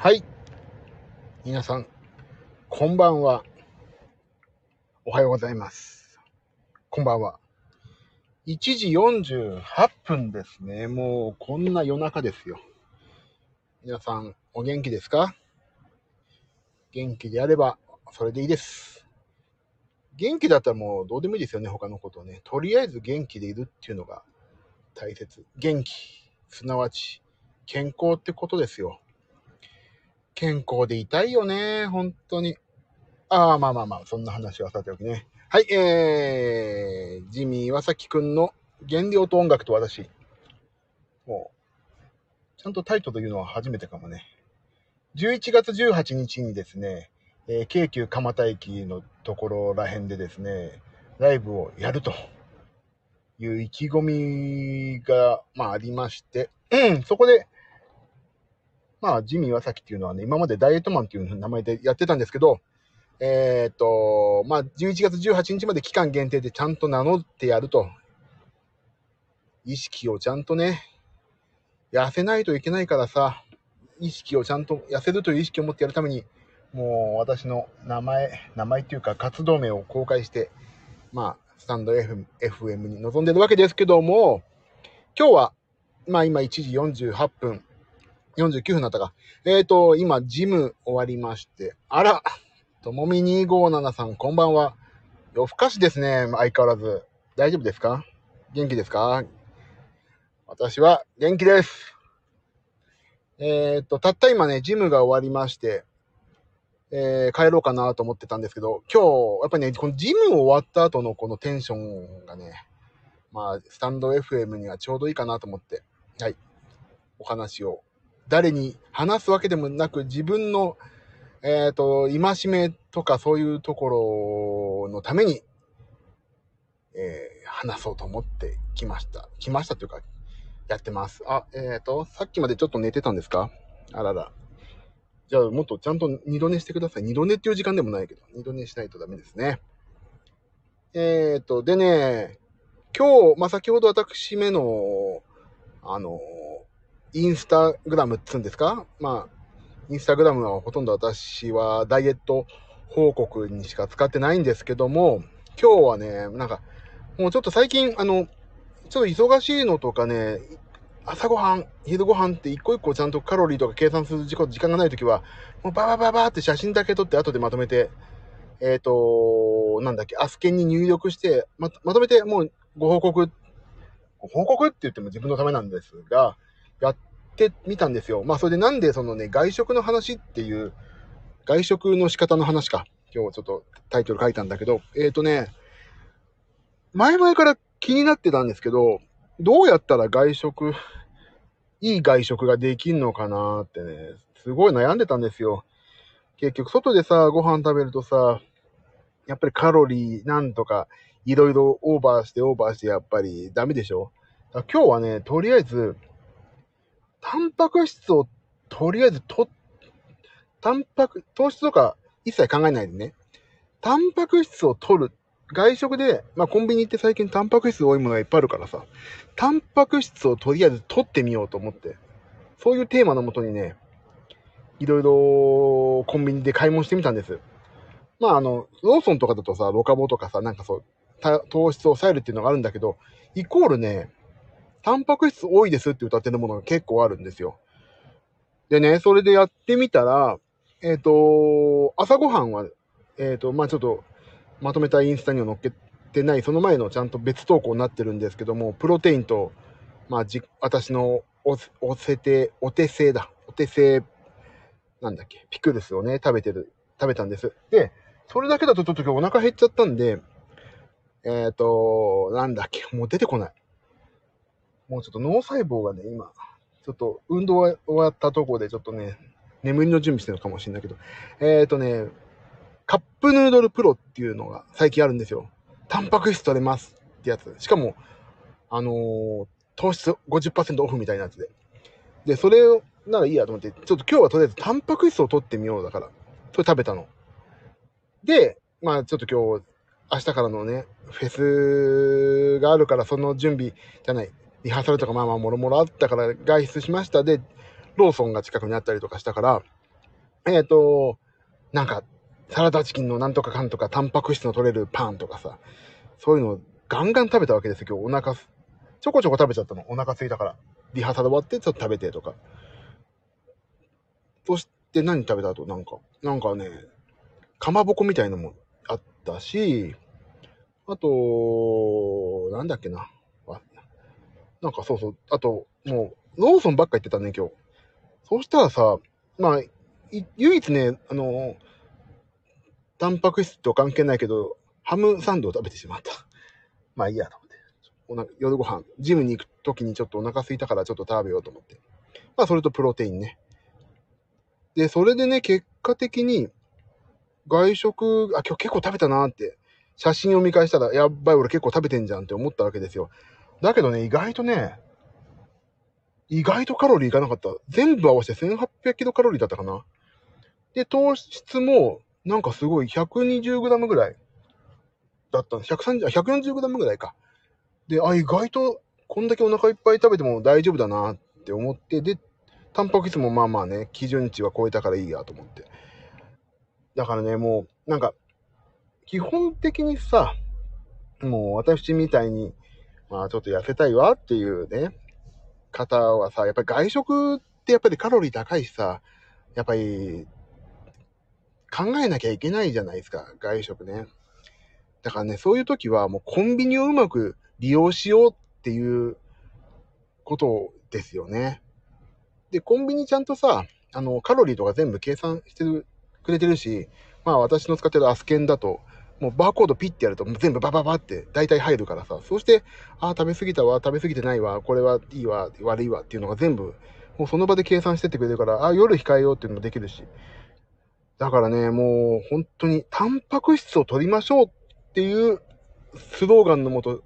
はい。皆さん、こんばんは。おはようございます。こんばんは。1時48分ですね。もうこんな夜中ですよ。皆さん、お元気ですか？元気であれば、それでいいです。元気だったらもうどうでもいいですよね、他のことね。とりあえず元気でいるっていうのが大切。元気、すなわち健康ってことですよ。健康でいたいよね、本当に。ああ、まあまあまあ、そんな話はさておきね。はい、えー、ジミー岩崎くんの原料と音楽と私。もう、ちゃんとタイトル言うのは初めてかもね。11月18日にですね、えー京急蒲田駅のところらへんでですね、ライブをやるという意気込みが、まあありまして、そこで、まあ、ジミー岩崎っていうのはね、今までダイエットマンっていう名前でやってたんですけど、えーっと、まあ、11月18日まで期間限定でちゃんと名乗ってやると。意識をちゃんとね、痩せないといけないからさ、意識をちゃんと、痩せるという意識を持ってやるために、もう私の名前、名前っていうか活動名を公開して、まあ、スタンド FM, FM に臨んでるわけですけども、今日は、まあ今1時48分、49分になったか。えっ、ー、と、今、ジム終わりまして、あら、ともみ257さん、こんばんは。夜更かしですね、相変わらず。大丈夫ですか？元気ですか？私は元気です。えっ、ー、と、たった今ね、ジムが終わりまして、えー、帰ろうかなと思ってたんですけど、今日、やっぱりね、このジム終わった後のこのテンションがね、まあ、スタンド FM にはちょうどいいかなと思って、はい、お話を誰に話すわけでもなく、自分の、えっ、ー、と、戒めとかそういうところのために、えー、話そうと思ってきました。来ましたというか、やってます。あ、えっ、ー、と、さっきまでちょっと寝てたんですか？あらら。じゃあ、もっとちゃんと二度寝してください。二度寝っていう時間でもないけど、二度寝しないとダメですね。えっ、と、でね、今日、まあ、先ほど私めの、あの、インスタグラムっつうんですか？まあ、インスタグラムはほとんど私はダイエット報告にしか使ってないんですけども、今日はね、なんか、もうちょっと最近、あの、ちょっと忙しいのとかね、朝ごはん、昼ごはんって一個一個ちゃんとカロリーとか計算する時間がないときは、もうババババって写真だけ撮って後でまとめて、えっ、ー、と、なんだっけ、アスケンに入力して、ま、まとめてもうご報告、報告って言っても自分のためなんですが、やってみたんですよ。まあそれでなんでそのね、外食の話っていう、外食の仕方の話か。今日ちょっとタイトル書いたんだけど、えっ、ー、とね、前々から気になってたんですけど、どうやったら外食、いい外食ができんのかなってね、すごい悩んでたんですよ。結局外でさ、ご飯食べるとさ、やっぱりカロリーなんとか、いろいろオーバーしてオーバーしてやっぱりダメでしょ？今日はね、とりあえず、タンパク質をとりあえずと、タンパク、糖質とか一切考えないでね、タンパク質を取る。外食で、まあコンビニって最近タンパク質多いものがいっぱいあるからさ、タンパク質をとりあえず取ってみようと思って、そういうテーマのもとにね、いろいろコンビニで買い物してみたんです。まああの、ローソンとかだとさ、ロカボとかさ、なんかそう、糖質を抑えるっていうのがあるんだけど、イコールね、タンパク質多いですって歌ってるものが結構あるんですよ。でね、それでやってみたら、えっ、ー、と、朝ごはんは、えっ、ー、と、まあちょっと、まとめたインスタには載っけてない、その前のちゃんと別投稿になってるんですけども、プロテインと、まあじ、私のお、おせて、お手製だ。お手製、なんだっけ、ピクルスをね、食べてる、食べたんです。で、それだけだとちょっと今日お腹減っちゃったんで、えっ、ー、と、なんだっけ、もう出てこない。もうちょっと脳細胞がね、今、ちょっと運動終わったとこでちょっとね、眠りの準備してるのかもしれないけど、えっ、ー、とね、カップヌードルプロっていうのが最近あるんですよ。タンパク質取れますってやつ。しかも、あのー、糖質50%オフみたいなやつで。で、それ、ならいいやと思って、ちょっと今日はとりあえずタンパク質を取ってみようだから、それ食べたの。で、まあちょっと今日、明日からのね、フェスがあるからその準備じゃない、リハーサルとかまあまあもろもろあったから外出しましたで、ローソンが近くにあったりとかしたから、えっ、ー、と、なんか、サラダチキンのなんとかかんとか、タンパク質の取れるパンとかさ、そういうのをガンガン食べたわけですよ、今日お腹す、ちょこちょこ食べちゃったの。お腹すいたから。リハーサル終わってちょっと食べてとか。そして何食べた後？なんか、なんかね、かまぼこみたいのもあったし、あと、なんだっけな。なんかそうそう、あと、もう、ローソンばっか行ってたね、今日。そうしたらさ、まあ、唯一ね、あの、タンパク質と関係ないけど、ハムサンドを食べてしまった。まあいいやと思って。夜ご飯、ジムに行く時にちょっとお腹空いたからちょっと食べようと思って。まあそれとプロテインね。で、それでね、結果的に、外食、あ、今日結構食べたなって、写真を見返したら、やばい俺結構食べてんじゃんって思ったわけですよ。だけどね、意外とね、意外とカロリーいかなかった。全部合わせて1800キロカロリーだったかな。で、糖質も、なんかすごい 120g ぐらいだったんです。130、140g ぐらいか。で、あ、意外とこんだけお腹いっぱい食べても大丈夫だなって思って、で、タンパク質もまあまあね、基準値は超えたからいいやと思って。だからね、もう、なんか、基本的にさ、もう私みたいに、まあちょっと痩せたいわっていうね、方はさ、やっぱり外食ってやっぱりカロリー高いしさ、やっぱり考えなきゃいけないじゃないですか、外食ね。だからね、そういう時はもうコンビニをうまく利用しようっていうことですよね。で、コンビニちゃんとさ、あの、カロリーとか全部計算してくれてるし、まあ私の使ってるアスケンだと、もうバーコードピッてやると全部バババって大体入るからさ、そして、ああ、食べ過ぎたわ、食べ過ぎてないわ、これはいいわ、悪いわっていうのが全部、もうその場で計算してってくれるから、ああ、夜控えようっていうのもできるし。だからね、もう本当にタンパク質を取りましょうっていうスローガンのもと、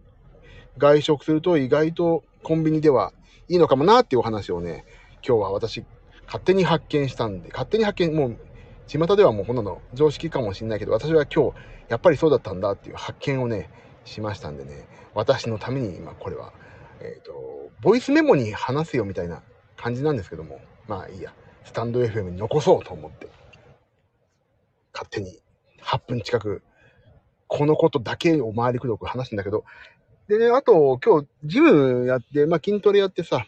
外食すると意外とコンビニではいいのかもなっていうお話をね、今日は私勝手に発見したんで、勝手に発見、もう巷ではもうこんなの常識かもしんないけど、私は今日、やっぱりそうだったんだっていう発見をね、しましたんでね、私のために今これは、えっ、ー、と、ボイスメモに話すよみたいな感じなんですけども、まあいいや、スタンド FM に残そうと思って、勝手に8分近く、このことだけを回りくどく話すんだけど、でね、あと今日ジムやって、まあ筋トレやってさ、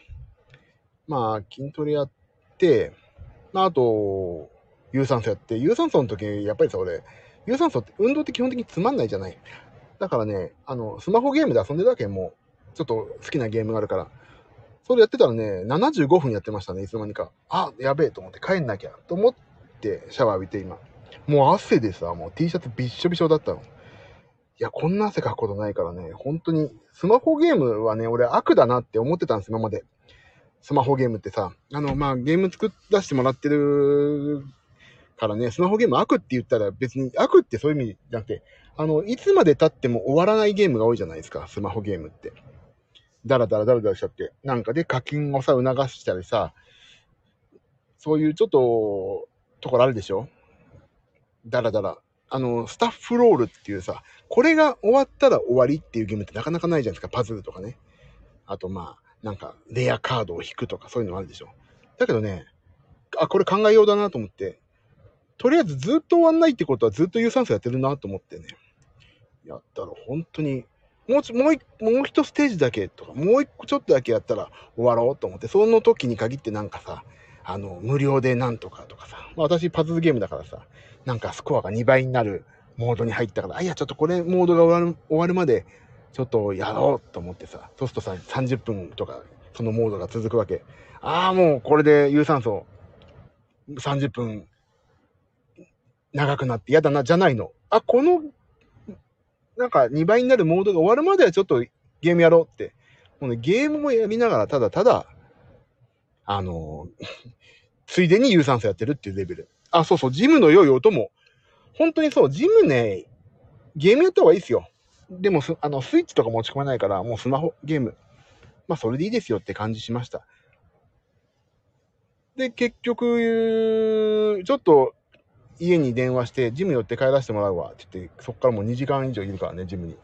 まあ筋トレやって、まああと、有酸素やって、有酸素の時、やっぱりさ、俺、有酸素って運動って基本的につまんないじゃない。だからね、あの、スマホゲームで遊んでるだけもう、ちょっと好きなゲームがあるから、それやってたらね、75分やってましたね、いつの間にか。あ、やべえと思って帰んなきゃと思ってシャワー浴びて今。もう汗でさ、もう T シャツびっしょびしょだったの。いや、こんな汗かくことないからね、本当に、スマホゲームはね、俺悪だなって思ってたんです、今まで。スマホゲームってさ、あの、まあ、ゲーム作らせてもらってるからね、スマホゲーム悪って言ったら別に悪ってそういう意味じゃなくて、あの、いつまで経っても終わらないゲームが多いじゃないですか、スマホゲームって。だらだらだらだらしちゃって。なんかで課金をさ、促したりさ、そういうちょっと、ところあるでしょ？だらだら。あの、スタッフロールっていうさ、これが終わったら終わりっていうゲームってなかなかないじゃないですか、パズルとかね。あとまあ、なんか、レアカードを引くとかそういうのあるでしょ。だけどね、あ、これ考えようだなと思って、とりあえずずっと終わんないってことはずっと有酸素やってるなと思ってね。やったら本当に、もう、もう一、もう一ステージだけとか、もう一個ちょっとだけやったら終わろうと思って、その時に限ってなんかさ、あの、無料でなんとかとかさ、まあ、私パズルゲームだからさ、なんかスコアが2倍になるモードに入ったから、あ、いや、ちょっとこれモードが終わる終わるまで、ちょっとやろうと思ってさ、そうするとさ、30分とか、そのモードが続くわけ。ああ、もうこれで有酸素30分長くなって嫌だな、じゃないの。あ、この、なんか2倍になるモードが終わるまではちょっとゲームやろうって。もうね、ゲームもやりながら、ただただ、あの ついでに有酸素やってるっていうレベル。あ、そうそう、ジムの良い音も、本当にそう、ジムね、ゲームやった方がいいですよ。でもあの、スイッチとか持ち込めないから、もうスマホ、ゲーム。まあ、それでいいですよって感じしました。で、結局、ちょっと家に電話して、ジム寄って帰らせてもらうわって言って、そっからもう2時間以上いるからね、ジムに。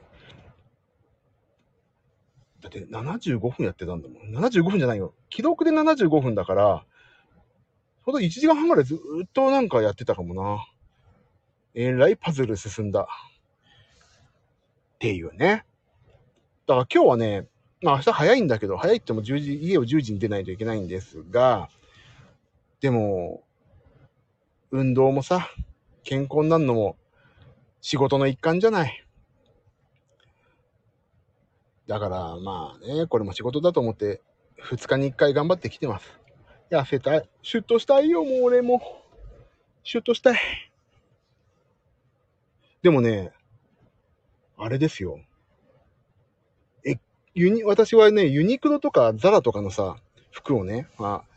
だって75分やってたんだもん。75分じゃないよ。記録で75分だから、ほんと1時間半ぐらいずっとなんかやってたかもな。えらいパズル進んだ。っていうね。だから今日はね、まあ明日早いんだけど、早いっても10時、家を10時に出ないといけないんですが、でも、運動もさ、健康になるのも仕事の一環じゃない。だからまあね、これも仕事だと思って2日に1回頑張ってきてます。痩せたい。シュッとしたいよ、もう俺も。シュッとしたい。でもね、あれですよ。え、ユニ、私はね、ユニクロとかザラとかのさ、服をね、まあ、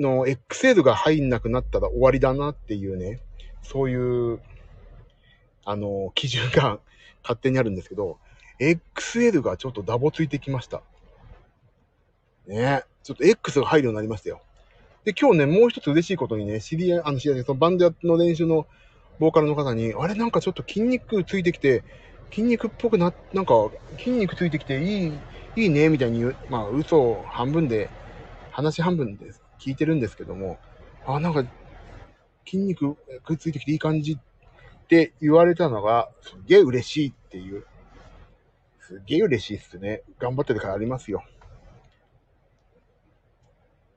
の XL が入んなくなったら終わりだなっていうね、そういう、あの、基準が勝手にあるんですけど、XL がちょっとダボついてきました。ねちょっと X が入るようになりましたよ。で、今日ね、もう一つ嬉しいことにね、知り合い、あの、知り合い、そのバンドの練習のボーカルの方に、あれなんかちょっと筋肉ついてきて、筋肉っぽくな、なんか筋肉ついてきていい、いいね、みたいに言う、まあ嘘半分で、話半分です聞いてるんですけども、あ、なんか筋肉くっついてきていい感じって言われたのが、すげえ嬉しいっていう。すげえ嬉しいっすね。頑張ってるからありますよ。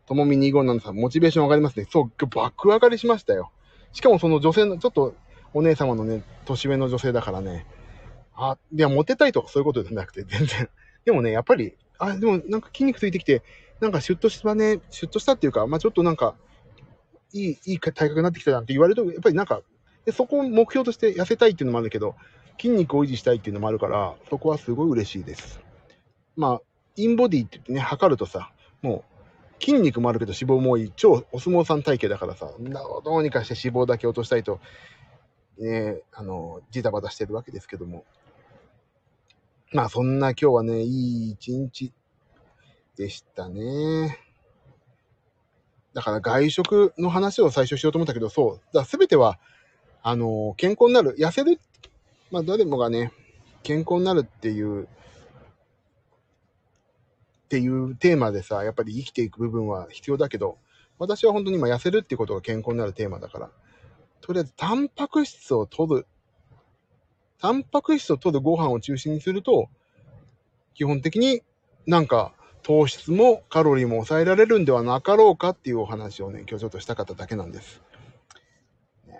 ともみ257さん、モチベーション上がりますね。そう、爆上がりしましたよ。しかもその女性の、ちょっとお姉様のね、年上の女性だからね、あ、いや、モテたいとかそういうことじゃなくて、全然。でもね、やっぱり、あ、でもなんか筋肉ついてきて、なんかシュッとしたね、シュッとしたっていうか、まあちょっとなんか、いい、いい体格になってきたなんて言われると、やっぱりなんか、でそこを目標として痩せたいっていうのもあるけど、筋肉を維持したいっていうのもあるから、そこはすごい嬉しいです。まあ、インボディって言ってね、測るとさ、もう、筋肉もあるけど脂肪も多い、超お相撲さん体型だからさ、どうにかして脂肪だけ落としたいと、ね、あの、ジタバタしてるわけですけども。まあそんな今日はね、いい一日でしたね。だから外食の話を最初しようと思ったけど、そう。だ全ては、あの、健康になる、痩せる。まあ誰もがね、健康になるっていうっていうテーマでさ、やっぱり生きていく部分は必要だけど、私は本当に今痩せるっていうことが健康になるテーマだから、とりあえずタンパク質を取る。タンパク質を取るご飯を中心にすると、基本的になんか糖質もカロリーも抑えられるんではなかろうかっていうお話をね、今日ちょっとしたかっただけなんです。ね、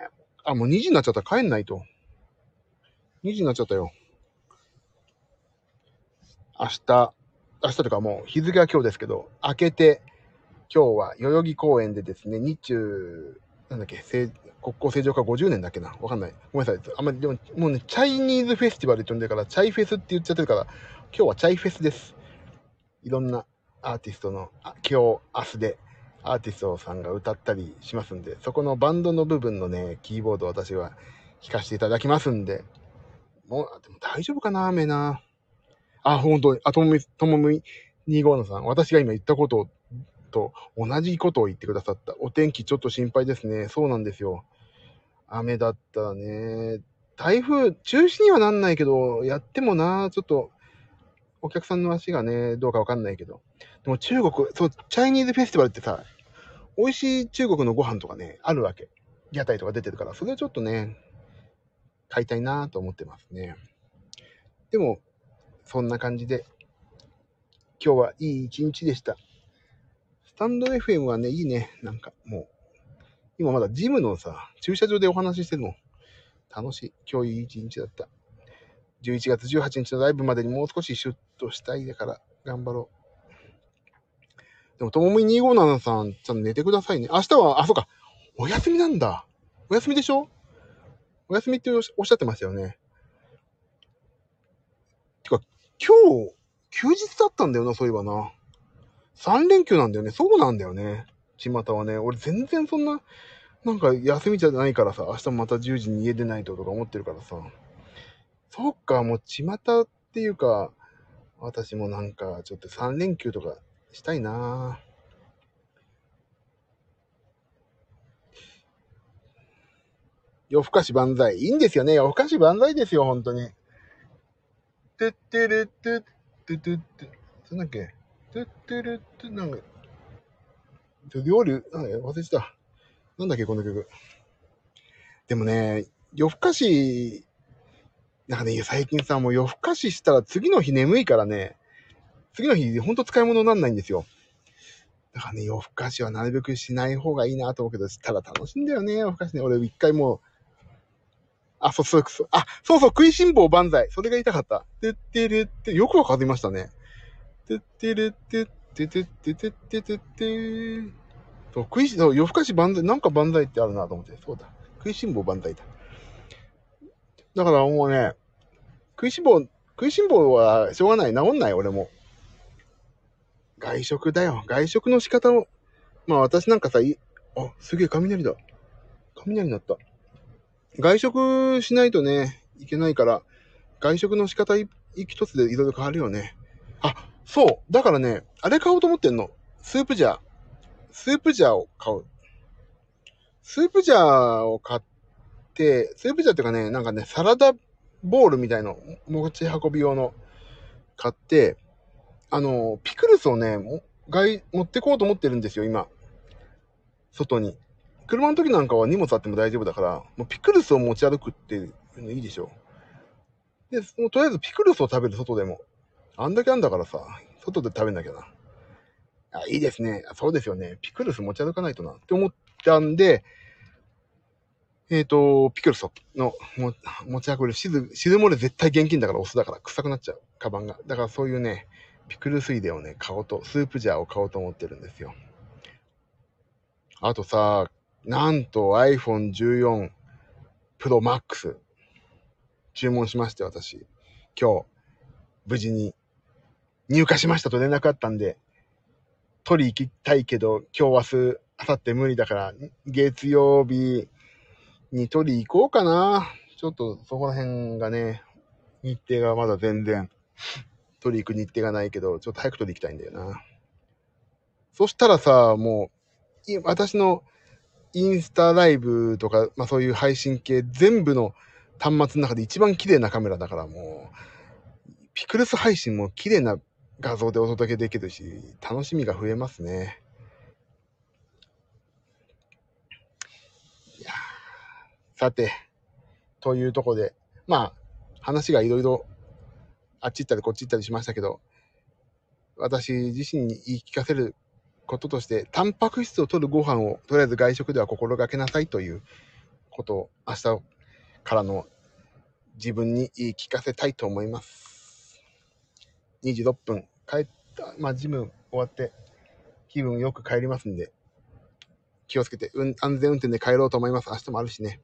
あ、もう2時になっちゃった。帰んないと。2時になっちゃったよ。明日、明日とかもう日付は今日ですけど、明けて、今日は代々木公園でですね、日中、なんだっけ、国交正常化50年だっけなわかんない。ごめんなさい。あんまり、でも、もうね、チャイニーズフェスティバルって呼んでるから、チャイフェスって言っちゃってるから、今日はチャイフェスです。いろんなアーティストの、今日、明日で、アーティストさんが歌ったりしますんで、そこのバンドの部分のね、キーボードを私は弾かせていただきますんで、もう、でも大丈夫かな雨な。あ、本当に、あ、ともみ、ともみ25さん、私が今言ったことと同じことを言ってくださった。お天気ちょっと心配ですね。そうなんですよ。雨だったね、台風、中止にはなんないけど、やってもな、ちょっと、お客さんの足がね、どうかわかんないけど。でも中国、そう、チャイニーズフェスティバルってさ、美味しい中国のご飯とかね、あるわけ。屋台とか出てるから、それをちょっとね、買いたいなと思ってますね。でも、そんな感じで、今日はいい一日でした。スタンド FM はね、いいね。なんかもう、今まだジムのさ、駐車場でお話ししてるの。楽しい。今日いい一日だった。11月18日のライブまでにもう少しシュッとしたいだから、頑張ろう。でも、ともみ257さん、ちゃんと寝てくださいね。明日は、あ、そうか。お休みなんだ。お休みでしょ？お休みっておっしゃってましたよね。てか今日、休日だったんだよな、そういえばな。3連休なんだよね。そうなんだよね。巷はね。俺全然そんな、なんか休みじゃないからさ、明日また10時に家出ないととか思ってるからさ。そっか、もう巷っていうか、私もなんかちょっと3連休とかしたいな夜更かし万歳。いいんですよね。夜更かし万歳ですよ、本当に。てってるってってってって、なんだっけ？てってるって、なんか、ちょ夜、忘れてた。なんだっけ、この曲。でもね、夜更かし、なんかね、最近さ、もう夜更かししたら次の日眠いからね、次の日ほんと使い物になんないんですよ。だからね、夜更かしはなるべくしない方がいいなと思うけど、ただ楽しいんだよね、夜更かしね。俺一回もう、あ、そうそう、そう、あ、そうそう、食いしん坊万歳。それが言いたかった。てってるって、よくわかりましたね。てってるって、ててててててて。そう、食いし、そう、夜更かし万歳、なんか万歳ってあるなと思って。そうだ。食いしん坊万歳だ。だからもうね、食いしん坊、食いしん坊はしょうがない。治んない、俺も。外食だよ。外食の仕方を、まあ私なんかさ、い、あ、すげえ雷だ。雷になった。外食しないとね、いけないから、外食の仕方一つでいろいろ変わるよね。あ、そう。だからね、あれ買おうと思ってんの。スープジャー。スープジャーを買う。スープジャーを買って、スープジャーっていうかね、なんかね、サラダボールみたいの、持ち運び用の買って、あの、ピクルスをね、外、持ってこうと思ってるんですよ、今。外に。車の時なんかは荷物あっても大丈夫だから、もうピクルスを持ち歩くっていうのいいでしょ。で、もうとりあえずピクルスを食べる、外でも。あんだけあんだからさ、外で食べなきゃな。あ、いいですね。そうですよね。ピクルス持ち歩かないとなって思ったんで、えっ、ー、と、ピクルスの持ち運べる、しず、しずもれ絶対現金だからお酢だから臭くなっちゃう。カバンが。だからそういうね、ピクルスイデをね、買おうと、スープジャーを買おうと思ってるんですよ。あとさ、なんと iPhone 14 Pro Max 注文しまして、私。今日、無事に入荷しましたと連絡あったんで、取り行きたいけど、今日、明日、明後日無理だから、月曜日に取り行こうかな。ちょっとそこら辺がね、日程がまだ全然取り行く日程がないけど、ちょっと早く取り行きたいんだよな。そしたらさ、もう、私のインスタライブとか、まあそういう配信系全部の端末の中で一番綺麗なカメラだからもう、ピクルス配信も綺麗な画像でお届けできるし、楽しみが増えますね。いやさて、というとこで、まあ、話がいろいろあっち行ったりこっち行ったりしましたけど、私自身に言い聞かせることとして、タンパク質を取るご飯をとりあえず外食では心がけなさいということを明日からの自分に言い聞かせたいと思います。26分、帰った、まあ、ジム終わって気分よく帰りますんで、気をつけて、うん、安全運転で帰ろうと思います。明日もあるしね。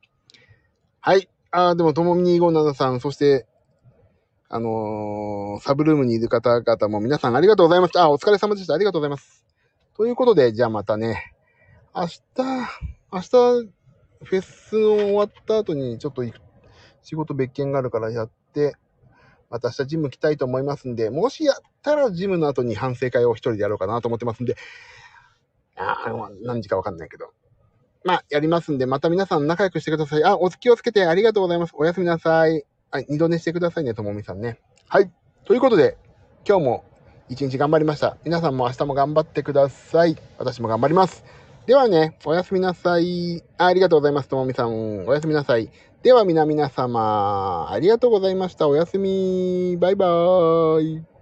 はい。あでも、ともみ257さん、そして、あのー、サブルームにいる方々も皆さんありがとうございました。あ、お疲れ様でした。ありがとうございます。ということで、じゃあまたね、明日、明日、フェスの終わった後にちょっと仕事別件があるからやって、また明日ジム来たいと思いますんで、もしやったらジムの後に反省会を一人でやろうかなと思ってますんで、あ何時かわかんないけど。まあ、やりますんで、また皆さん仲良くしてください。あ、お気をつけてありがとうございます。おやすみなさい。はい、二度寝してくださいね、ともみさんね。はい。ということで、今日も一日頑張りました。皆さんも明日も頑張ってください。私も頑張ります。ではね、おやすみなさい。あありがとうございます、ともみさん。おやすみなさい。では皆々様、ありがとうございました。おやすみ。バイバーイ。